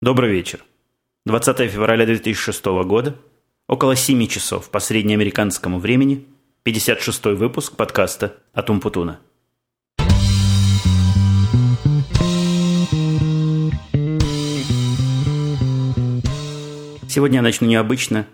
Добрый вечер. 20 февраля 2006 года, около 7 часов по среднеамериканскому времени, 56 выпуск подкаста «Атум Путуна». Сегодня я начну необычно,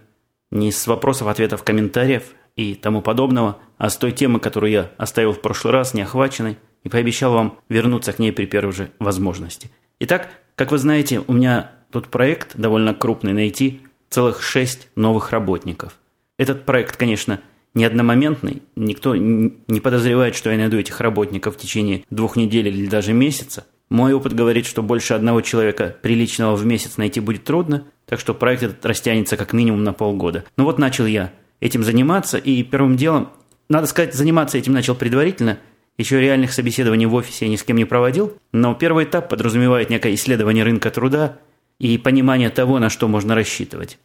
не с вопросов-ответов, комментариев и тому подобного, а с той темы, которую я оставил в прошлый раз неохваченной и пообещал вам вернуться к ней при первой же возможности. Итак, как вы знаете, у меня тут проект довольно крупный найти целых шесть новых работников. Этот проект, конечно, не одномоментный, никто не подозревает, что я найду этих работников в течение двух недель или даже месяца. Мой опыт говорит, что больше одного человека приличного в месяц найти будет трудно, так что проект этот растянется как минимум на полгода. Ну вот начал я этим заниматься, и первым делом, надо сказать, заниматься этим начал предварительно – еще реальных собеседований в офисе я ни с кем не проводил, но первый этап подразумевает некое исследование рынка труда и понимание того, на что можно рассчитывать.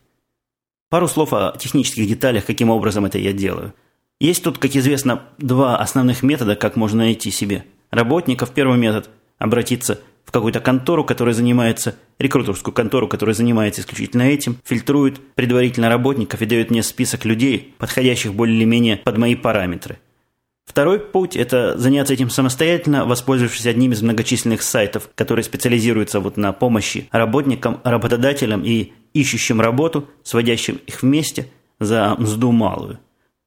Пару слов о технических деталях, каким образом это я делаю. Есть тут, как известно, два основных метода, как можно найти себе работников. Первый метод – обратиться в какую-то контору, которая занимается, рекрутерскую контору, которая занимается исключительно этим, фильтрует предварительно работников и дает мне список людей, подходящих более или менее под мои параметры – Второй путь – это заняться этим самостоятельно, воспользовавшись одним из многочисленных сайтов, которые специализируются вот на помощи работникам, работодателям и ищущим работу, сводящим их вместе за мзду малую.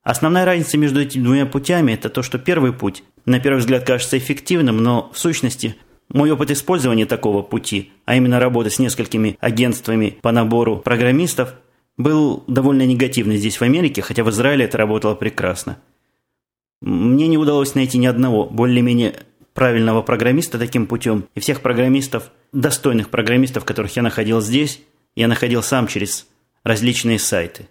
Основная разница между этими двумя путями – это то, что первый путь, на первый взгляд, кажется эффективным, но в сущности мой опыт использования такого пути, а именно работы с несколькими агентствами по набору программистов, был довольно негативный здесь в Америке, хотя в Израиле это работало прекрасно – мне не удалось найти ни одного более-менее правильного программиста таким путем. И всех программистов, достойных программистов, которых я находил здесь, я находил сам через различные сайты.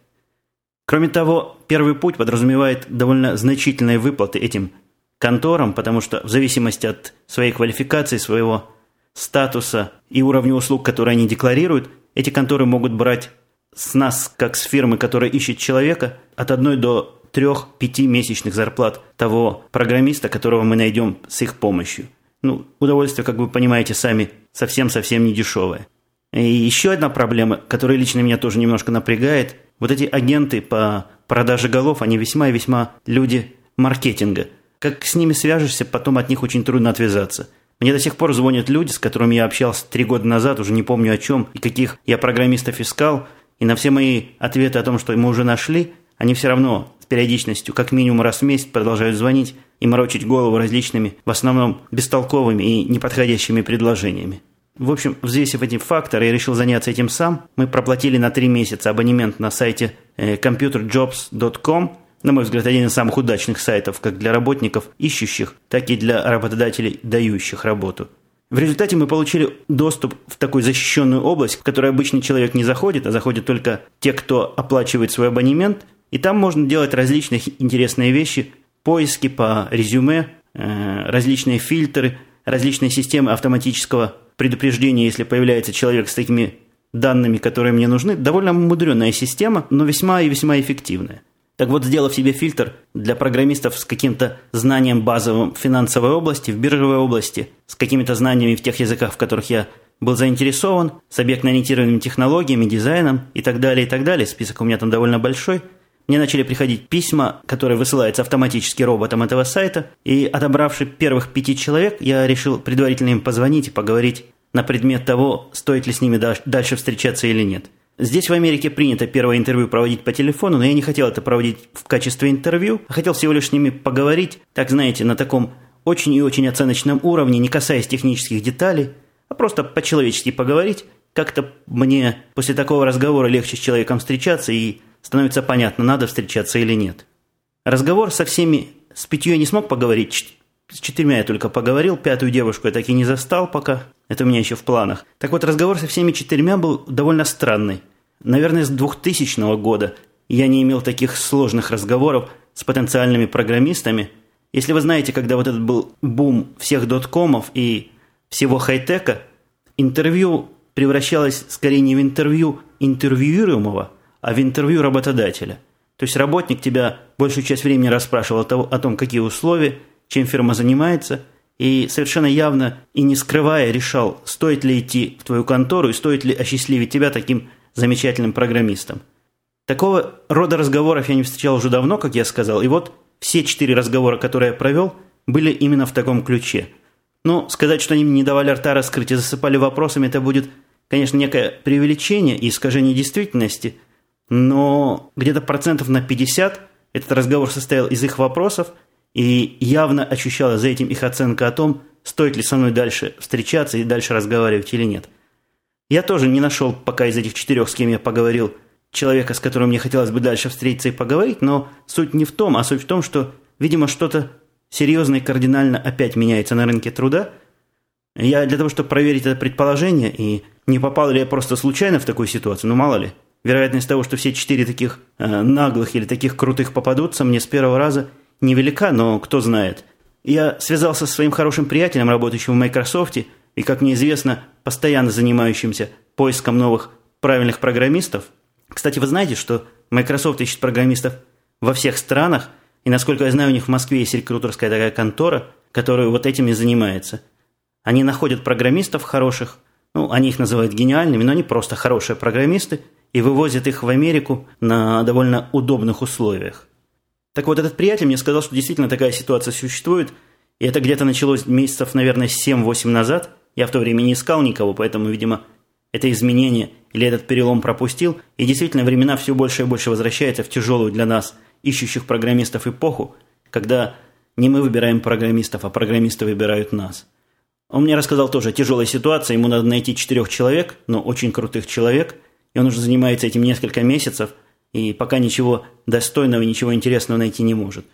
Кроме того, первый путь подразумевает довольно значительные выплаты этим конторам, потому что в зависимости от своей квалификации, своего статуса и уровня услуг, которые они декларируют, эти конторы могут брать с нас, как с фирмы, которая ищет человека, от одной до трех-пяти месячных зарплат того программиста, которого мы найдем с их помощью. Ну, удовольствие, как вы понимаете сами, совсем-совсем не дешевое. И еще одна проблема, которая лично меня тоже немножко напрягает. Вот эти агенты по продаже голов, они весьма и весьма люди маркетинга. Как с ними свяжешься, потом от них очень трудно отвязаться. Мне до сих пор звонят люди, с которыми я общался три года назад, уже не помню о чем и каких я программистов искал, и на все мои ответы о том, что мы уже нашли, они все равно периодичностью как минимум раз в месяц продолжают звонить и морочить голову различными, в основном бестолковыми и неподходящими предложениями. В общем, взвесив эти факторы, я решил заняться этим сам. Мы проплатили на три месяца абонемент на сайте э, computerjobs.com, на мой взгляд, один из самых удачных сайтов как для работников, ищущих, так и для работодателей, дающих работу. В результате мы получили доступ в такую защищенную область, в которой обычный человек не заходит, а заходят только те, кто оплачивает свой абонемент, и там можно делать различные интересные вещи, поиски по резюме, э, различные фильтры, различные системы автоматического предупреждения, если появляется человек с такими данными, которые мне нужны. Довольно мудреная система, но весьма и весьма эффективная. Так вот, сделав себе фильтр для программистов с каким-то знанием базовым в финансовой области, в биржевой области, с какими-то знаниями в тех языках, в которых я был заинтересован, с объектно-ориентированными технологиями, дизайном и так далее, и так далее. Список у меня там довольно большой – мне начали приходить письма, которые высылаются автоматически роботом этого сайта, и отобравши первых пяти человек, я решил предварительно им позвонить и поговорить на предмет того, стоит ли с ними дальше встречаться или нет. Здесь в Америке принято первое интервью проводить по телефону, но я не хотел это проводить в качестве интервью, а хотел всего лишь с ними поговорить, так знаете, на таком очень и очень оценочном уровне, не касаясь технических деталей, а просто по-человечески поговорить. Как-то мне после такого разговора легче с человеком встречаться и становится понятно, надо встречаться или нет. Разговор со всеми, с пятью я не смог поговорить, с четырьмя я только поговорил, пятую девушку я так и не застал пока, это у меня еще в планах. Так вот, разговор со всеми четырьмя был довольно странный. Наверное, с 2000 года я не имел таких сложных разговоров с потенциальными программистами. Если вы знаете, когда вот этот был бум всех доткомов и всего хай-тека, интервью превращалось скорее не в интервью интервьюируемого, а в интервью работодателя. То есть работник тебя большую часть времени расспрашивал о том, какие условия, чем фирма занимается, и совершенно явно и не скрывая решал, стоит ли идти в твою контору и стоит ли осчастливить тебя таким замечательным программистом. Такого рода разговоров я не встречал уже давно, как я сказал, и вот все четыре разговора, которые я провел, были именно в таком ключе. Но сказать, что они мне не давали рта раскрыть и засыпали вопросами, это будет, конечно, некое преувеличение и искажение действительности, но где-то процентов на 50 этот разговор состоял из их вопросов, и явно ощущала за этим их оценка о том, стоит ли со мной дальше встречаться и дальше разговаривать или нет. Я тоже не нашел пока из этих четырех, с кем я поговорил, человека, с которым мне хотелось бы дальше встретиться и поговорить, но суть не в том, а суть в том, что, видимо, что-то серьезно и кардинально опять меняется на рынке труда. Я для того, чтобы проверить это предположение, и не попал ли я просто случайно в такую ситуацию, ну мало ли, вероятность того, что все четыре таких э, наглых или таких крутых попадутся, мне с первого раза невелика, но кто знает. Я связался со своим хорошим приятелем, работающим в Microsoft, и, как мне известно, постоянно занимающимся поиском новых правильных программистов – кстати, вы знаете, что Microsoft ищет программистов во всех странах, и, насколько я знаю, у них в Москве есть рекрутерская такая контора, которая вот этим и занимается. Они находят программистов хороших, ну, они их называют гениальными, но они просто хорошие программисты, и вывозят их в Америку на довольно удобных условиях. Так вот, этот приятель мне сказал, что действительно такая ситуация существует, и это где-то началось месяцев, наверное, 7-8 назад. Я в то время не искал никого, поэтому, видимо, это изменение или этот перелом пропустил, и действительно времена все больше и больше возвращаются в тяжелую для нас, ищущих программистов эпоху, когда не мы выбираем программистов, а программисты выбирают нас. Он мне рассказал тоже о тяжелой ситуации, ему надо найти четырех человек, но очень крутых человек, и он уже занимается этим несколько месяцев, и пока ничего достойного, ничего интересного найти не может.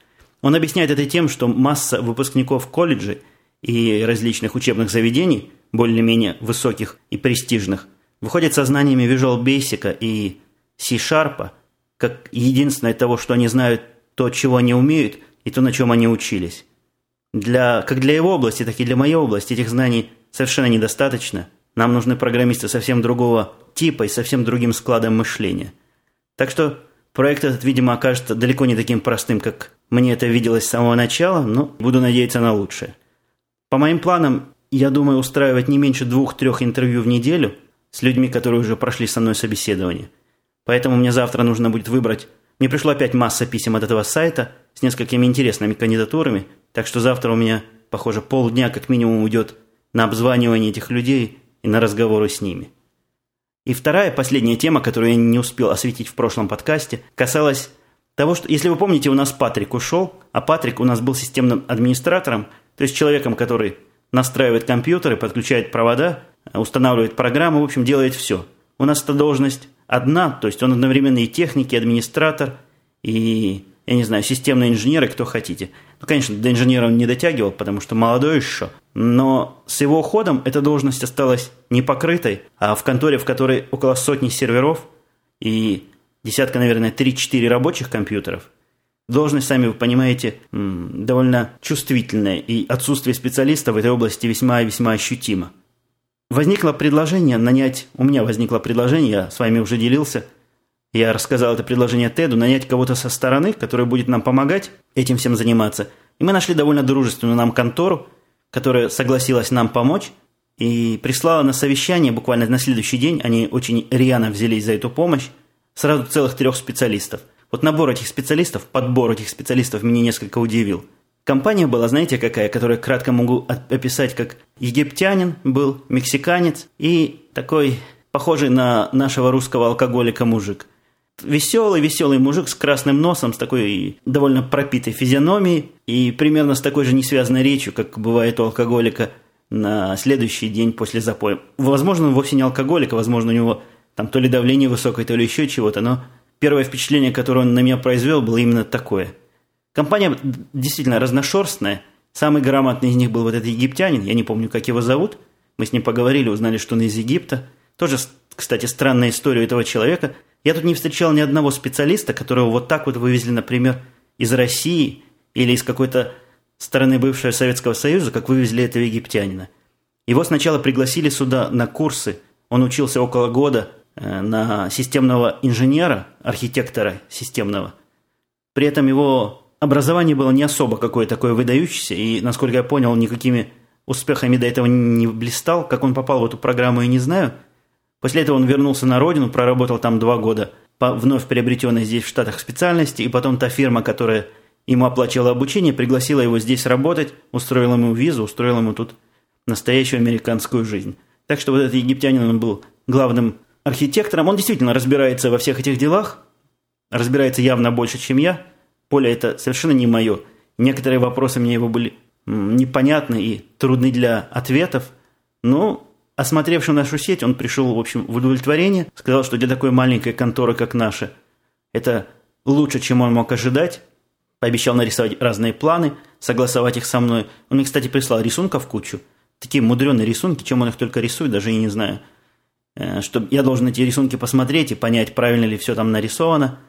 Он объясняет это тем, что масса выпускников колледжей и различных учебных заведений, более-менее высоких и престижных, выходят со знаниями Visual Basic и C-Sharp, как единственное того, что они знают, то, чего они умеют, и то, на чем они учились. Для, как для его области, так и для моей области этих знаний совершенно недостаточно. Нам нужны программисты совсем другого типа и совсем другим складом мышления. Так что проект этот, видимо, окажется далеко не таким простым, как мне это виделось с самого начала, но буду надеяться на лучшее. По моим планам, я думаю устраивать не меньше двух-трех интервью в неделю – с людьми, которые уже прошли со мной собеседование. Поэтому мне завтра нужно будет выбрать... Мне пришло опять масса писем от этого сайта с несколькими интересными кандидатурами, так что завтра у меня, похоже, полдня как минимум уйдет на обзванивание этих людей и на разговоры с ними. И вторая, последняя тема, которую я не успел осветить в прошлом подкасте, касалась того, что, если вы помните, у нас Патрик ушел, а Патрик у нас был системным администратором, то есть человеком, который настраивает компьютеры, подключает провода устанавливает программу, в общем, делает все. У нас эта должность одна, то есть он одновременно и техник, и администратор, и, я не знаю, системный инженер, и кто хотите. Ну, конечно, до инженера он не дотягивал, потому что молодой еще, но с его уходом эта должность осталась не покрытой, а в конторе, в которой около сотни серверов и десятка, наверное, 3-4 рабочих компьютеров – Должность, сами вы понимаете, довольно чувствительная, и отсутствие специалиста в этой области весьма и весьма ощутимо. Возникло предложение нанять, у меня возникло предложение, я с вами уже делился, я рассказал это предложение Теду, нанять кого-то со стороны, который будет нам помогать этим всем заниматься. И мы нашли довольно дружественную нам контору, которая согласилась нам помочь и прислала на совещание буквально на следующий день, они очень рьяно взялись за эту помощь, сразу целых трех специалистов. Вот набор этих специалистов, подбор этих специалистов меня несколько удивил – Компания была, знаете, какая, которую кратко могу описать как египтянин был, мексиканец и такой похожий на нашего русского алкоголика мужик. Веселый, веселый мужик с красным носом, с такой довольно пропитой физиономией и примерно с такой же несвязанной речью, как бывает у алкоголика на следующий день после запоя. Возможно, он вовсе не алкоголик, а возможно, у него там то ли давление высокое, то ли еще чего-то, но первое впечатление, которое он на меня произвел, было именно такое – Компания действительно разношерстная. Самый грамотный из них был вот этот египтянин, я не помню, как его зовут. Мы с ним поговорили, узнали, что он из Египта. Тоже, кстати, странная история этого человека. Я тут не встречал ни одного специалиста, которого вот так вот вывезли, например, из России или из какой-то страны бывшего Советского Союза, как вывезли этого египтянина. Его сначала пригласили сюда на курсы. Он учился около года на системного инженера, архитектора системного. При этом его образование было не особо какое-то такое выдающееся, и, насколько я понял, никакими успехами до этого не блистал. Как он попал в эту программу, я не знаю. После этого он вернулся на родину, проработал там два года по вновь приобретенной здесь в Штатах специальности, и потом та фирма, которая ему оплачивала обучение, пригласила его здесь работать, устроила ему визу, устроила ему тут настоящую американскую жизнь. Так что вот этот египтянин, он был главным архитектором. Он действительно разбирается во всех этих делах, разбирается явно больше, чем я. Поле это совершенно не мое. Некоторые вопросы мне его были непонятны и трудны для ответов. Но, осмотревши нашу сеть, он пришел, в общем, в удовлетворение. Сказал, что для такой маленькой конторы, как наша, это лучше, чем он мог ожидать. Пообещал нарисовать разные планы, согласовать их со мной. Он мне, кстати, прислал рисунков кучу. Такие мудреные рисунки, чем он их только рисует, даже и не знаю. Э, что я должен эти рисунки посмотреть и понять, правильно ли все там нарисовано.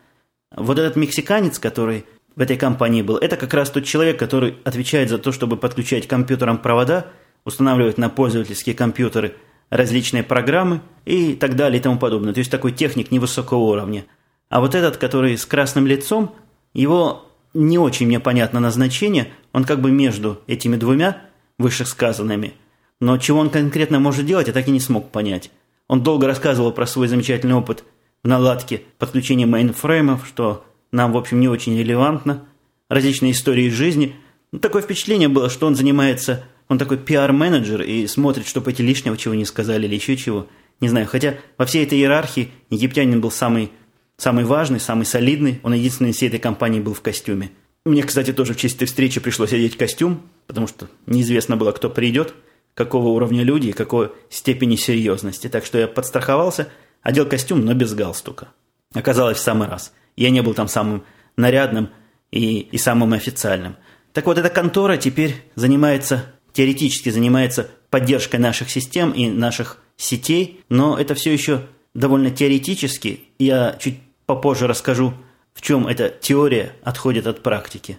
Вот этот мексиканец, который в этой компании был, это как раз тот человек, который отвечает за то, чтобы подключать компьютерам провода, устанавливать на пользовательские компьютеры различные программы и так далее и тому подобное. То есть такой техник невысокого уровня. А вот этот, который с красным лицом, его не очень мне понятно назначение, он как бы между этими двумя вышесказанными. Но чего он конкретно может делать, я так и не смог понять. Он долго рассказывал про свой замечательный опыт в наладке подключения мейнфреймов, что нам, в общем, не очень релевантно. Различные истории из жизни. Ну, такое впечатление было, что он занимается, он такой пиар-менеджер и смотрит, чтобы эти лишнего чего не сказали или еще чего. Не знаю, хотя во всей этой иерархии египтянин был самый, самый важный, самый солидный. Он единственный из всей этой компании был в костюме. Мне, кстати, тоже в честь этой встречи пришлось одеть костюм, потому что неизвестно было, кто придет, какого уровня люди и какой степени серьезности. Так что я подстраховался, одел костюм, но без галстука. Оказалось в самый раз. Я не был там самым нарядным и, и самым официальным. Так вот, эта контора теперь занимается, теоретически занимается поддержкой наших систем и наших сетей, но это все еще довольно теоретически. Я чуть попозже расскажу, в чем эта теория отходит от практики.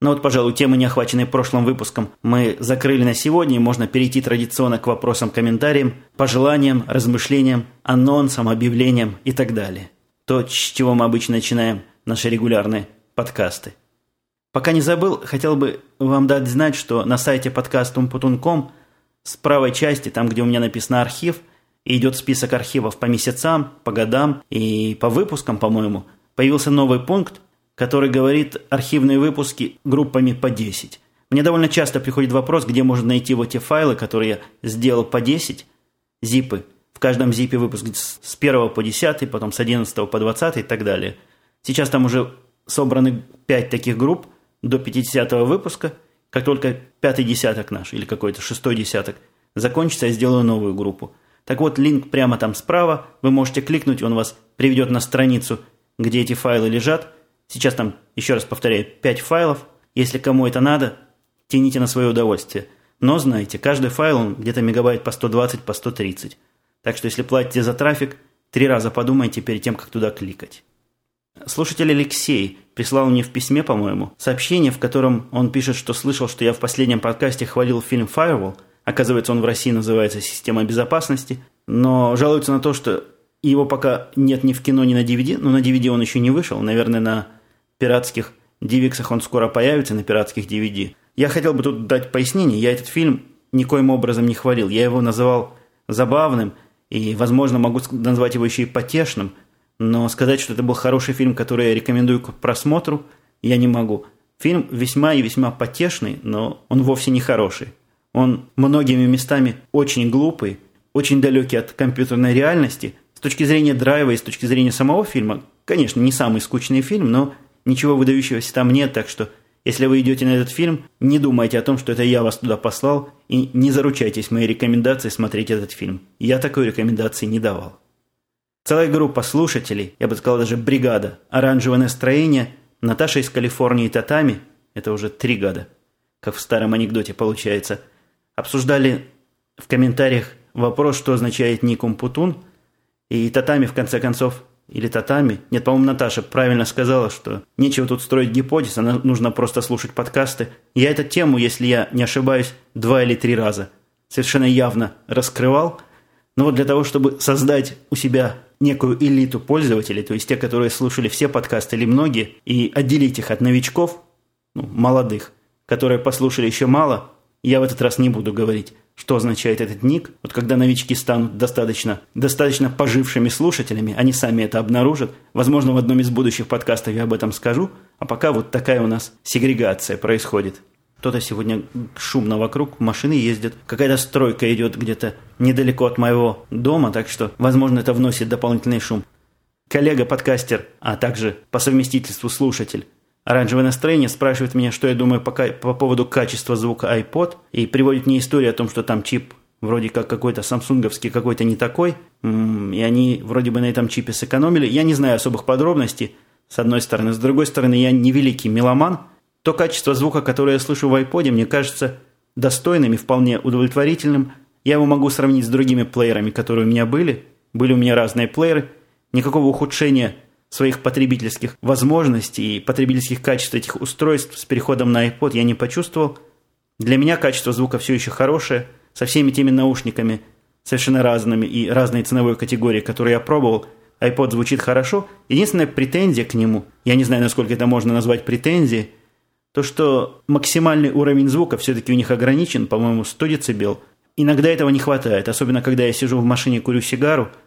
Но вот, пожалуй, темы, не охваченные прошлым выпуском, мы закрыли на сегодня, и можно перейти традиционно к вопросам, комментариям, пожеланиям, размышлениям, анонсам, объявлениям и так далее то, с чего мы обычно начинаем наши регулярные подкасты. Пока не забыл, хотел бы вам дать знать, что на сайте подкаста umпутун.ком с правой части, там, где у меня написано «Архив», и идет список архивов по месяцам, по годам и по выпускам, по-моему, появился новый пункт, который говорит архивные выпуски группами по 10. Мне довольно часто приходит вопрос, где можно найти вот те файлы, которые я сделал по 10, зипы – в каждом zip выпуск с 1 по 10, потом с 11 по 20 и так далее. Сейчас там уже собраны 5 таких групп до 50 выпуска. Как только пятый десяток наш или какой-то шестой десяток закончится, я сделаю новую группу. Так вот, линк прямо там справа. Вы можете кликнуть, он вас приведет на страницу, где эти файлы лежат. Сейчас там, еще раз повторяю, 5 файлов. Если кому это надо, тяните на свое удовольствие. Но знайте, каждый файл он где-то мегабайт по 120, по 130. Так что если платите за трафик, три раза подумайте перед тем, как туда кликать. Слушатель Алексей прислал мне в письме, по-моему, сообщение, в котором он пишет, что слышал, что я в последнем подкасте хвалил фильм «Firewall». Оказывается, он в России называется «Система безопасности», но жалуется на то, что его пока нет ни в кино, ни на DVD. Но на DVD он еще не вышел. Наверное, на пиратских DivX он скоро появится, на пиратских DVD. Я хотел бы тут дать пояснение. Я этот фильм никоим образом не хвалил. Я его называл забавным – и, возможно, могу назвать его еще и потешным, но сказать, что это был хороший фильм, который я рекомендую к просмотру, я не могу. Фильм весьма и весьма потешный, но он вовсе не хороший. Он многими местами очень глупый, очень далекий от компьютерной реальности. С точки зрения драйва и с точки зрения самого фильма, конечно, не самый скучный фильм, но ничего выдающегося там нет, так что если вы идете на этот фильм, не думайте о том, что это я вас туда послал, и не заручайтесь моей рекомендацией смотреть этот фильм. Я такой рекомендации не давал. Целая группа слушателей, я бы сказал даже бригада, оранжевое настроение, Наташа из Калифорнии Татами, это уже три года, как в старом анекдоте получается, обсуждали в комментариях вопрос, что означает Никум Путун, и Татами в конце концов или татами. Нет, по-моему, Наташа правильно сказала, что нечего тут строить гипотез, а нужно просто слушать подкасты. Я эту тему, если я не ошибаюсь, два или три раза совершенно явно раскрывал. Но вот для того, чтобы создать у себя некую элиту пользователей, то есть те, которые слушали все подкасты или многие, и отделить их от новичков, ну, молодых, которые послушали еще мало, я в этот раз не буду говорить, что означает этот ник. Вот когда новички станут достаточно, достаточно пожившими слушателями, они сами это обнаружат. Возможно, в одном из будущих подкастов я об этом скажу. А пока вот такая у нас сегрегация происходит. Кто-то сегодня шумно вокруг, машины ездят. Какая-то стройка идет где-то недалеко от моего дома, так что, возможно, это вносит дополнительный шум. Коллега-подкастер, а также по совместительству слушатель Оранжевое настроение спрашивает меня, что я думаю по, по поводу качества звука iPod, и приводит мне историю о том, что там чип вроде как какой-то самсунговский, какой-то не такой, и они вроде бы на этом чипе сэкономили. Я не знаю особых подробностей, с одной стороны. С другой стороны, я не великий меломан. То качество звука, которое я слышу в iPod, мне кажется достойным и вполне удовлетворительным. Я его могу сравнить с другими плеерами, которые у меня были. Были у меня разные плееры. Никакого ухудшения своих потребительских возможностей и потребительских качеств этих устройств с переходом на iPod я не почувствовал. Для меня качество звука все еще хорошее, со всеми теми наушниками, совершенно разными и разной ценовой категории, которые я пробовал, iPod звучит хорошо. Единственная претензия к нему, я не знаю, насколько это можно назвать претензией, то, что максимальный уровень звука все-таки у них ограничен, по-моему, 100 дБ. Иногда этого не хватает, особенно когда я сижу в машине, курю сигару –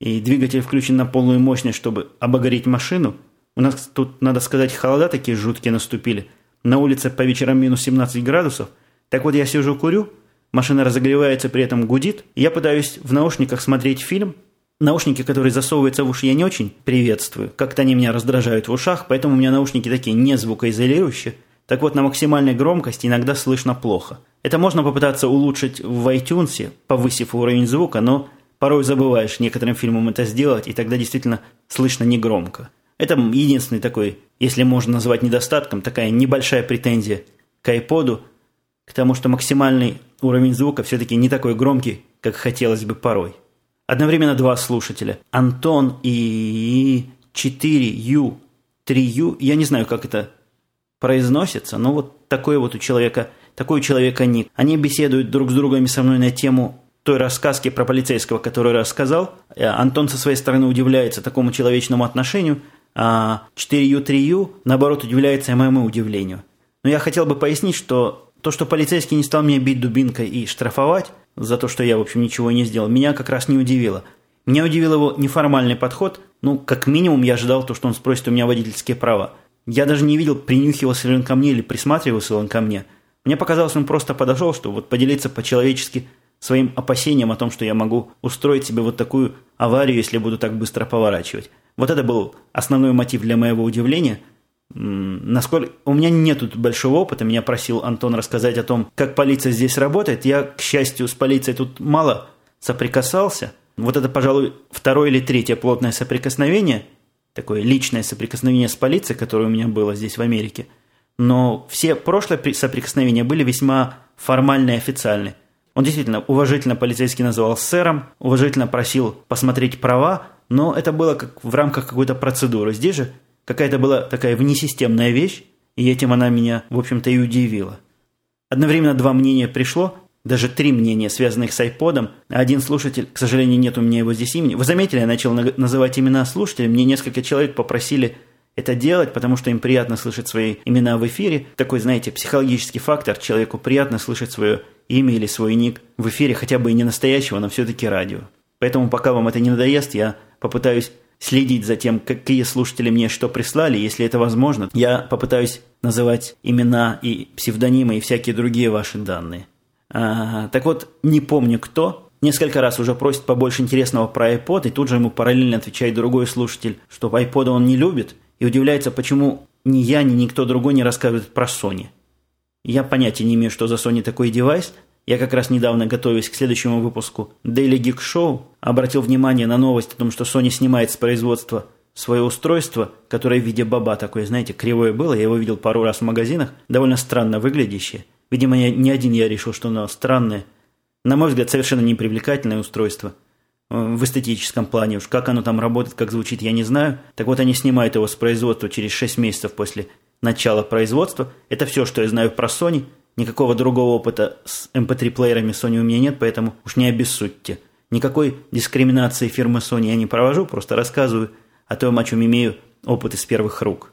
и двигатель включен на полную мощность, чтобы обогореть машину. У нас тут, надо сказать, холода такие жуткие наступили. На улице по вечерам минус 17 градусов. Так вот я сижу курю, машина разогревается, при этом гудит. Я пытаюсь в наушниках смотреть фильм. Наушники, которые засовываются в уши, я не очень приветствую. Как-то они меня раздражают в ушах, поэтому у меня наушники такие не звукоизолирующие. Так вот, на максимальной громкости иногда слышно плохо. Это можно попытаться улучшить в iTunes, повысив уровень звука, но порой забываешь некоторым фильмам это сделать, и тогда действительно слышно негромко. Это единственный такой, если можно назвать недостатком, такая небольшая претензия к iPod, к тому, что максимальный уровень звука все-таки не такой громкий, как хотелось бы порой. Одновременно два слушателя. Антон и 4U, 3U, я не знаю, как это произносится, но вот такой вот у человека, такой у человека ник. Они беседуют друг с другом и со мной на тему той рассказки про полицейского, который рассказал. Э, Антон со своей стороны удивляется такому человечному отношению, а 4Ю, 3Ю, наоборот, удивляется моему удивлению. Но я хотел бы пояснить, что то, что полицейский не стал меня бить дубинкой и штрафовать за то, что я, в общем, ничего не сделал, меня как раз не удивило. Меня удивил его неформальный подход. Ну, как минимум, я ожидал то, что он спросит у меня водительские права. Я даже не видел, принюхивался ли он ко мне или присматривался ли он ко мне. Мне показалось, он просто подошел, что вот поделиться по-человечески – своим опасением о том, что я могу устроить себе вот такую аварию, если буду так быстро поворачивать. Вот это был основной мотив для моего удивления. Насколько у меня нет большого опыта, меня просил Антон рассказать о том, как полиция здесь работает. Я, к счастью, с полицией тут мало соприкасался. Вот это, пожалуй, второе или третье плотное соприкосновение, такое личное соприкосновение с полицией, которое у меня было здесь в Америке. Но все прошлые соприкосновения были весьма формальные и официальные. Он действительно уважительно полицейский называл сэром, уважительно просил посмотреть права, но это было как в рамках какой-то процедуры. Здесь же какая-то была такая внесистемная вещь, и этим она меня, в общем-то, и удивила. Одновременно два мнения пришло, даже три мнения, связанных с айподом. Один слушатель, к сожалению, нет у меня его здесь имени. Вы заметили, я начал называть имена слушателей. Мне несколько человек попросили это делать, потому что им приятно слышать свои имена в эфире. Такой, знаете, психологический фактор. Человеку приятно слышать свое имя или свой ник в эфире хотя бы и не настоящего, но все-таки радио. Поэтому пока вам это не надоест, я попытаюсь следить за тем, какие слушатели мне что прислали, если это возможно. Я попытаюсь называть имена и псевдонимы и всякие другие ваши данные. А, так вот, не помню кто, несколько раз уже просит побольше интересного про iPod, и тут же ему параллельно отвечает другой слушатель, что iPod он не любит, и удивляется, почему ни я, ни никто другой не рассказывает про Sony. Я понятия не имею, что за Sony такой девайс. Я как раз недавно, готовясь к следующему выпуску Daily Geek Show, обратил внимание на новость о том, что Sony снимает с производства свое устройство, которое в виде баба такое, знаете, кривое было. Я его видел пару раз в магазинах, довольно странно выглядящее. Видимо, я, не один я решил, что оно странное. На мой взгляд, совершенно непривлекательное устройство. Э, в эстетическом плане уж как оно там работает, как звучит, я не знаю. Так вот, они снимают его с производства через 6 месяцев после начала производства. Это все, что я знаю про Sony. Никакого другого опыта с MP3-плеерами Sony у меня нет, поэтому уж не обессудьте. Никакой дискриминации фирмы Sony я не провожу, просто рассказываю о том, о чем имею опыт из первых рук.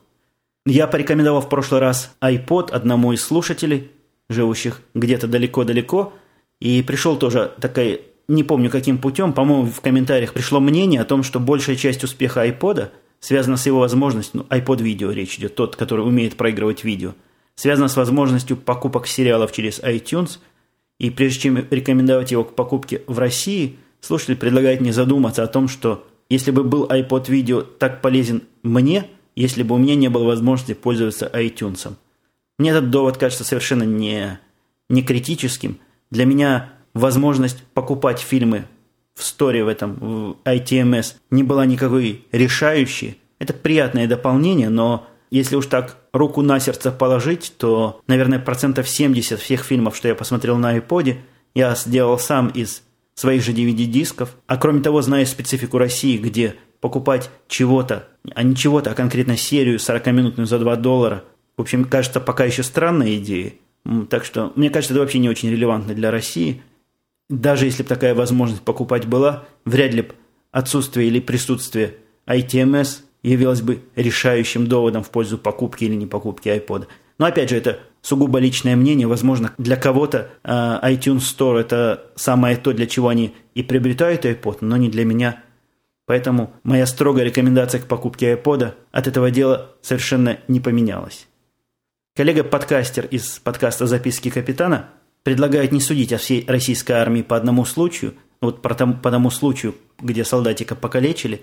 Я порекомендовал в прошлый раз iPod одному из слушателей, живущих где-то далеко-далеко, и пришел тоже такой, не помню каким путем, по-моему, в комментариях пришло мнение о том, что большая часть успеха iPod связана с его возможностью, ну, iPod видео речь идет, тот, который умеет проигрывать видео, связана с возможностью покупок сериалов через iTunes, и прежде чем рекомендовать его к покупке в России, слушатель предлагает мне задуматься о том, что если бы был iPod видео так полезен мне, если бы у меня не было возможности пользоваться iTunes. Мне этот довод кажется совершенно не, не критическим. Для меня возможность покупать фильмы в сторе в этом, в ITMS, не была никакой решающей. Это приятное дополнение, но если уж так руку на сердце положить, то, наверное, процентов 70 всех фильмов, что я посмотрел на iPod, я сделал сам из своих же DVD-дисков. А кроме того, знаю специфику России, где покупать чего-то, а не чего-то, а конкретно серию 40-минутную за 2 доллара, в общем, кажется, пока еще странная идея. Так что, мне кажется, это вообще не очень релевантно для России. Даже если бы такая возможность покупать была, вряд ли бы отсутствие или присутствие ITMS явилось бы решающим доводом в пользу покупки или не покупки iPod. Но опять же, это сугубо личное мнение. Возможно, для кого-то э, iTunes Store это самое то, для чего они и приобретают iPod, но не для меня. Поэтому моя строгая рекомендация к покупке iPod от этого дела совершенно не поменялась. Коллега-подкастер из подкаста «Записки капитана» предлагает не судить о всей российской армии по одному случаю, вот по тому, по тому случаю, где солдатика покалечили,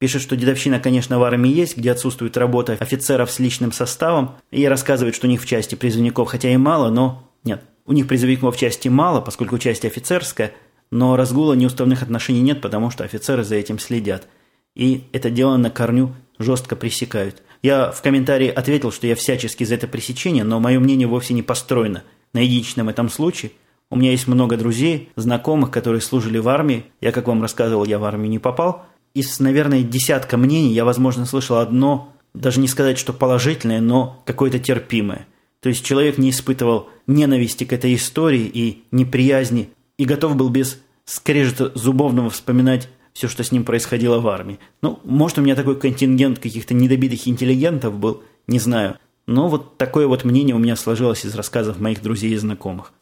пишет, что дедовщина, конечно, в армии есть, где отсутствует работа офицеров с личным составом, и рассказывает, что у них в части призывников хотя и мало, но нет, у них призывников в части мало, поскольку часть офицерская, но разгула неуставных отношений нет, потому что офицеры за этим следят. И это дело на корню жестко пресекают. Я в комментарии ответил, что я всячески за это пресечение, но мое мнение вовсе не построено на единичном этом случае. У меня есть много друзей, знакомых, которые служили в армии. Я, как вам рассказывал, я в армию не попал. Из, наверное, десятка мнений я, возможно, слышал одно, даже не сказать, что положительное, но какое-то терпимое. То есть человек не испытывал ненависти к этой истории и неприязни, и готов был без скрежета зубовного вспоминать все, что с ним происходило в армии. Ну, может, у меня такой контингент каких-то недобитых интеллигентов был, не знаю. Но вот такое вот мнение у меня сложилось из рассказов моих друзей и знакомых.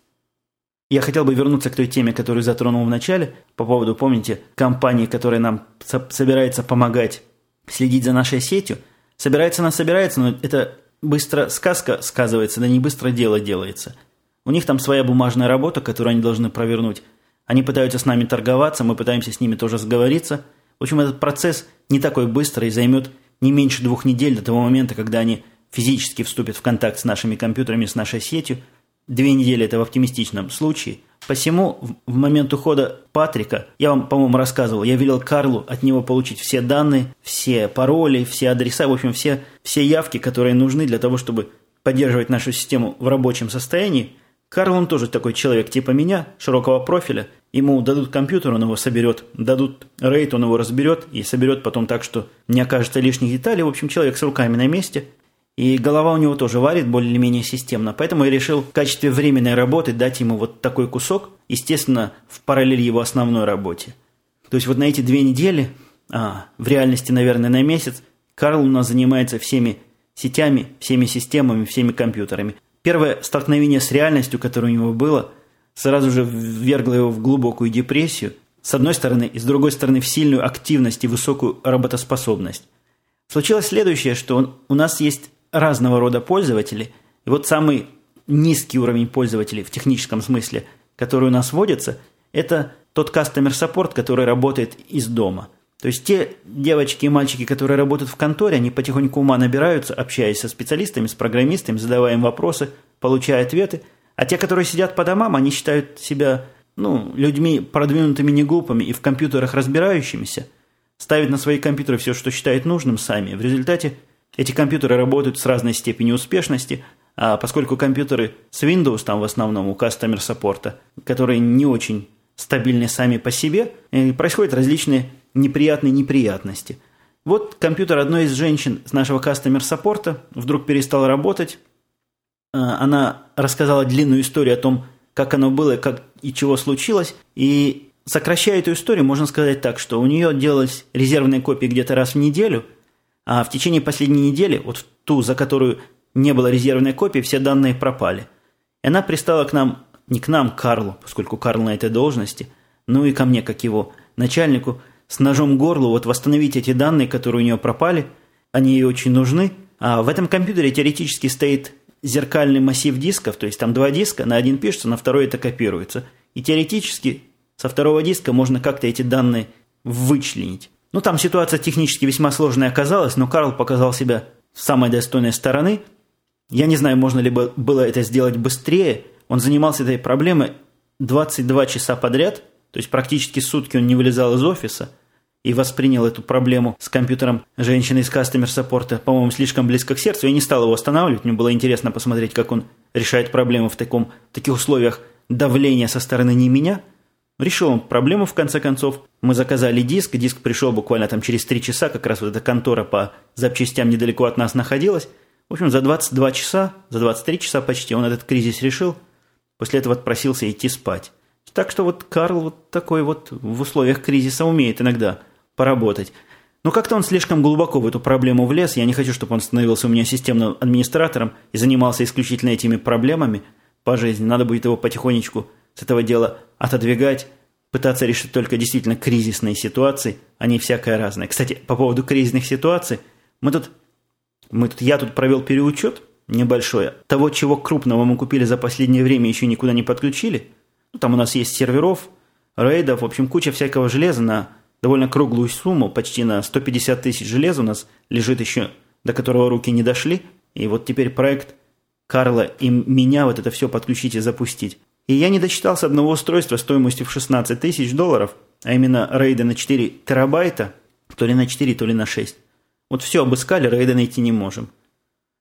Я хотел бы вернуться к той теме, которую затронул в начале, по поводу, помните, компании, которая нам собирается помогать следить за нашей сетью. Собирается она собирается, но это быстро сказка сказывается, да не быстро дело делается. У них там своя бумажная работа, которую они должны провернуть – они пытаются с нами торговаться, мы пытаемся с ними тоже сговориться. В общем, этот процесс не такой быстрый и займет не меньше двух недель до того момента, когда они физически вступят в контакт с нашими компьютерами, с нашей сетью. Две недели – это в оптимистичном случае. Посему в момент ухода Патрика, я вам, по-моему, рассказывал, я велел Карлу от него получить все данные, все пароли, все адреса, в общем, все, все явки, которые нужны для того, чтобы поддерживать нашу систему в рабочем состоянии. Карл, он тоже такой человек типа меня, широкого профиля – Ему дадут компьютер, он его соберет, дадут рейд, он его разберет и соберет потом так, что не окажется лишних деталей. В общем, человек с руками на месте. И голова у него тоже варит более-менее системно. Поэтому я решил в качестве временной работы дать ему вот такой кусок, естественно, в параллель его основной работе. То есть вот на эти две недели, а, в реальности, наверное, на месяц, Карл у нас занимается всеми сетями, всеми системами, всеми компьютерами. Первое столкновение с реальностью, которое у него было – сразу же ввергло его в глубокую депрессию, с одной стороны, и с другой стороны в сильную активность и высокую работоспособность. Случилось следующее, что он, у нас есть разного рода пользователи, и вот самый низкий уровень пользователей в техническом смысле, который у нас вводится, это тот customer support, который работает из дома. То есть те девочки и мальчики, которые работают в конторе, они потихоньку ума набираются, общаясь со специалистами, с программистами, задавая им вопросы, получая ответы – а те, которые сидят по домам, они считают себя ну, людьми продвинутыми неглупыми и в компьютерах разбирающимися, ставят на свои компьютеры все, что считают нужным сами. В результате эти компьютеры работают с разной степенью успешности, а поскольку компьютеры с Windows там в основном у Customer саппорта, которые не очень стабильны сами по себе, э, происходят различные неприятные неприятности. Вот компьютер одной из женщин с нашего Customer саппорта вдруг перестал работать, Э, она рассказала длинную историю о том, как оно было, как и чего случилось. И сокращая эту историю, можно сказать так, что у нее делались резервные копии где-то раз в неделю, а в течение последней недели, вот ту, за которую не было резервной копии, все данные пропали. И она пристала к нам, не к нам, Карлу, поскольку Карл на этой должности, ну и ко мне, как его начальнику, с ножом горлу, вот восстановить эти данные, которые у нее пропали, они ей очень нужны. А в этом компьютере теоретически стоит зеркальный массив дисков, то есть там два диска, на один пишется, на второй это копируется. И теоретически со второго диска можно как-то эти данные вычленить. Ну, там ситуация технически весьма сложная оказалась, но Карл показал себя с самой достойной стороны. Я не знаю, можно ли было это сделать быстрее. Он занимался этой проблемой 22 часа подряд, то есть практически сутки он не вылезал из офиса и воспринял эту проблему с компьютером женщины из Support, по-моему, слишком близко к сердцу. Я не стал его останавливать, мне было интересно посмотреть, как он решает проблему в, таком, таких условиях давления со стороны не меня. Решил он проблему в конце концов. Мы заказали диск, диск пришел буквально там через 3 часа, как раз вот эта контора по запчастям недалеко от нас находилась. В общем, за 22 часа, за 23 часа почти он этот кризис решил. После этого отпросился идти спать. Так что вот Карл вот такой вот в условиях кризиса умеет иногда поработать. Но как-то он слишком глубоко в эту проблему влез. Я не хочу, чтобы он становился у меня системным администратором и занимался исключительно этими проблемами по жизни. Надо будет его потихонечку с этого дела отодвигать, пытаться решить только действительно кризисные ситуации, а не всякое разное. Кстати, по поводу кризисных ситуаций, мы тут, мы тут, я тут провел переучет небольшой. Того, чего крупного мы купили за последнее время, еще никуда не подключили. Ну, там у нас есть серверов, рейдов, в общем, куча всякого железа на довольно круглую сумму, почти на 150 тысяч железа у нас лежит еще, до которого руки не дошли. И вот теперь проект Карла и меня вот это все подключить и запустить. И я не дочитался одного устройства стоимостью в 16 тысяч долларов, а именно рейда на 4 терабайта, то ли на 4, то ли на 6. Вот все обыскали, рейда найти не можем.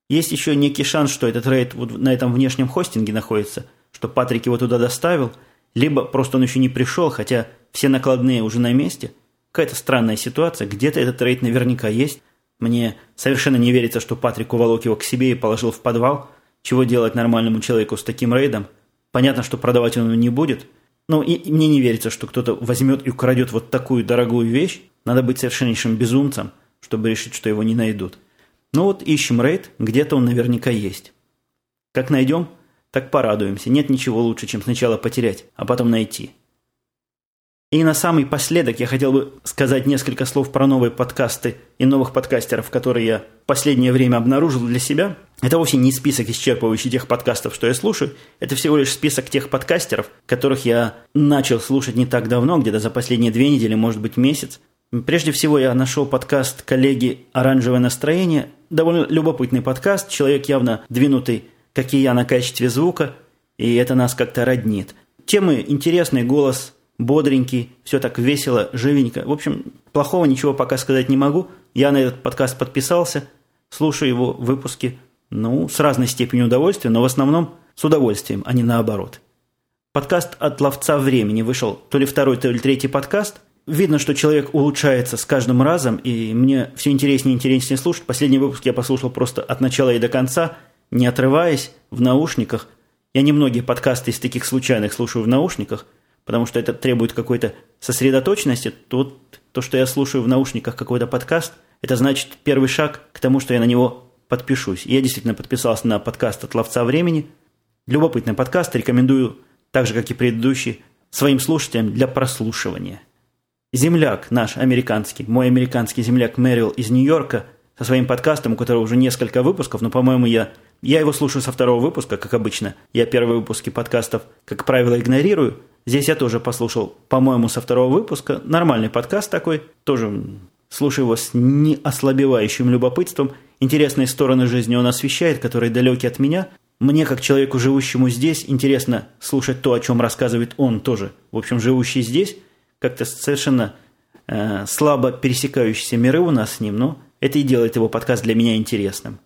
Есть еще некий шанс, что этот рейд вот на этом внешнем хостинге находится, что Патрик его туда доставил, либо просто он еще не пришел, хотя все накладные уже на месте. Какая-то странная ситуация, где-то этот рейд наверняка есть. Мне совершенно не верится, что Патрик уволок его к себе и положил в подвал. Чего делать нормальному человеку с таким рейдом? Понятно, что продавать он не будет. И, и мне не верится, что кто-то возьмет и украдет вот такую дорогую вещь. Надо быть совершеннейшим безумцем, чтобы решить, что его не найдут. Ну вот ищем рейд, где-то он наверняка есть. Как найдем, так порадуемся. Нет ничего лучше, чем сначала потерять, а потом найти. И на самый последок я хотел бы сказать несколько слов про новые подкасты и новых подкастеров, которые я в последнее время обнаружил для себя. Это вовсе не список исчерпывающий тех подкастов, что я слушаю. Это всего лишь список тех подкастеров, которых я начал слушать не так давно, где-то за последние две недели, может быть, месяц. Прежде всего я нашел подкаст коллеги «Оранжевое настроение». Довольно любопытный подкаст, человек явно двинутый, как и я, на качестве звука, и это нас как-то роднит. Темы интересный, голос бодренький, все так весело, живенько. В общем, плохого ничего пока сказать не могу. Я на этот подкаст подписался, слушаю его выпуски, ну, с разной степенью удовольствия, но в основном с удовольствием, а не наоборот. Подкаст от ловца времени вышел то ли второй, то ли третий подкаст. Видно, что человек улучшается с каждым разом, и мне все интереснее и интереснее слушать. Последний выпуск я послушал просто от начала и до конца, не отрываясь, в наушниках. Я немногие подкасты из таких случайных слушаю в наушниках – потому что это требует какой-то сосредоточенности, то то, что я слушаю в наушниках какой-то подкаст, это значит первый шаг к тому, что я на него подпишусь. я действительно подписался на подкаст от «Ловца времени». Любопытный подкаст, рекомендую, так же, как и предыдущий, своим слушателям для прослушивания. Земляк наш американский, мой американский земляк Мэрил из Нью-Йорка со своим подкастом, у которого уже несколько выпусков, но, по-моему, я, я его слушаю со второго выпуска, как обычно. Я первые выпуски подкастов, как правило, игнорирую – Здесь я тоже послушал, по-моему, со второго выпуска. Нормальный подкаст такой. Тоже слушаю его с неослабевающим любопытством. Интересные стороны жизни он освещает, которые далеки от меня. Мне, как человеку, живущему здесь, интересно слушать то, о чем рассказывает он тоже. В общем, живущий здесь, как-то совершенно э, слабо пересекающиеся миры у нас с ним, но это и делает его подкаст для меня интересным.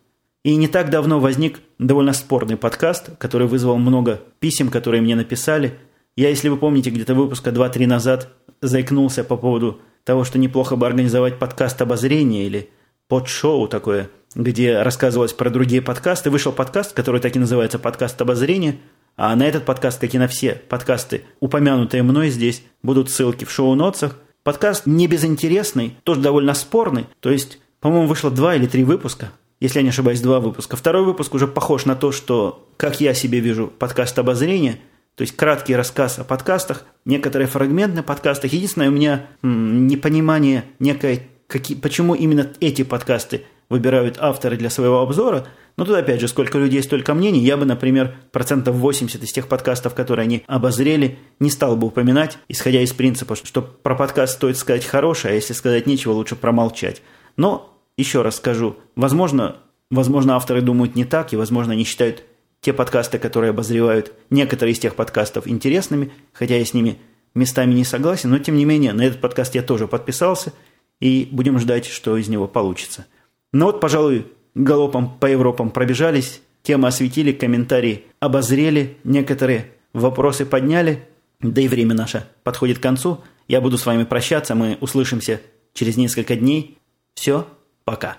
И не так давно возник довольно спорный подкаст, который вызвал много писем, которые мне написали – я, если вы помните, где-то выпуска 2-3 назад заикнулся по поводу того, что неплохо бы организовать подкаст обозрения или подшоу такое, где рассказывалось про другие подкасты. Вышел подкаст, который так и называется «Подкаст обозрения», а на этот подкаст, как и на все подкасты, упомянутые мной здесь, будут ссылки в шоу-нотсах. Подкаст не безинтересный, тоже довольно спорный. То есть, по-моему, вышло два или три выпуска. если я не ошибаюсь, два выпуска. Второй выпуск уже похож на то, что, как я себе вижу, подкаст обозрения, то есть краткий рассказ о подкастах, некоторые фрагменты на подкастах. Единственное, у меня непонимание некой, какие, почему именно эти подкасты выбирают авторы для своего обзора. Но тут опять же, сколько людей, столько мнений. Я бы, например, процентов 80 из тех подкастов, которые они обозрели, не стал бы упоминать, исходя из принципа, что про подкаст стоит сказать хорошее, а если сказать нечего, лучше промолчать. Но еще раз скажу, возможно, возможно, авторы думают не так, и, возможно, они считают те подкасты, которые обозревают некоторые из тех подкастов интересными, хотя я с ними местами не согласен, но тем не менее на этот подкаст я тоже подписался, и будем ждать, что из него получится. Ну вот, пожалуй, галопом по Европам пробежались, темы осветили, комментарии обозрели, некоторые вопросы подняли, да и время наше подходит к концу. Я буду с вами прощаться, мы услышимся через несколько дней. Все, Пока.